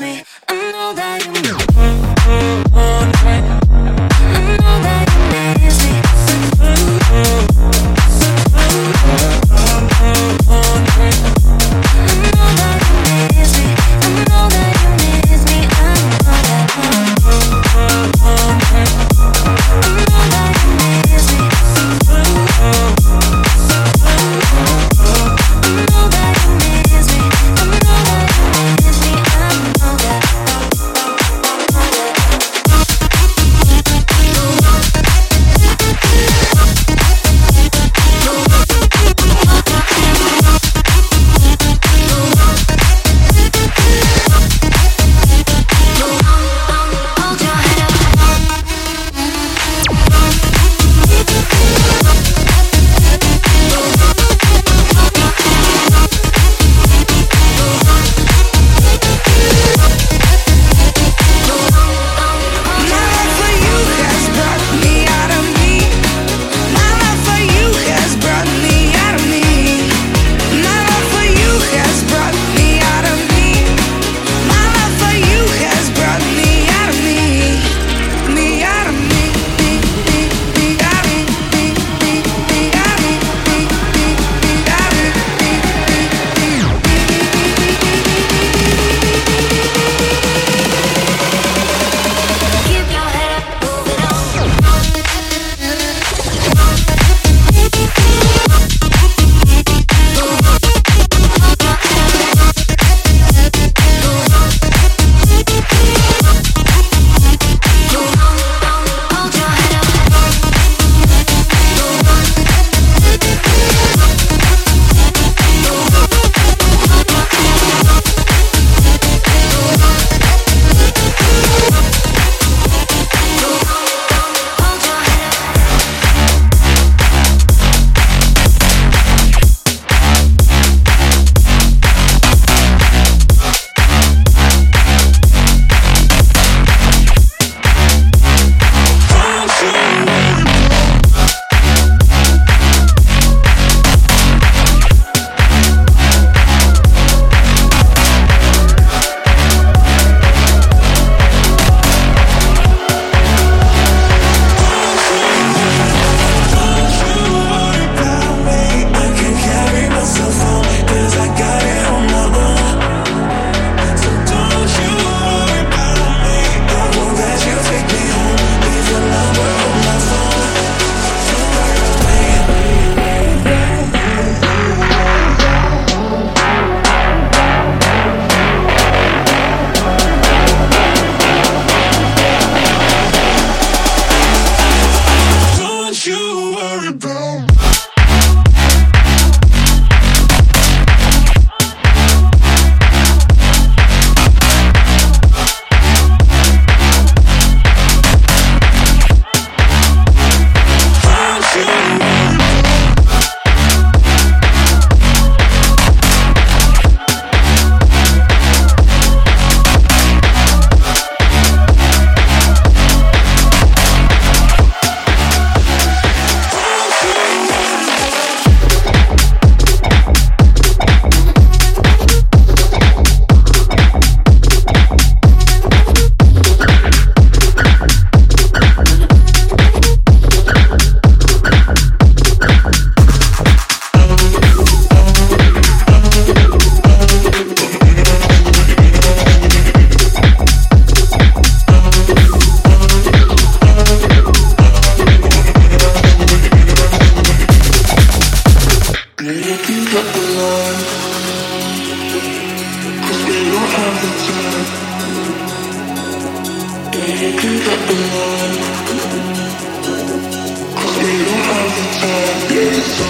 me. Yes.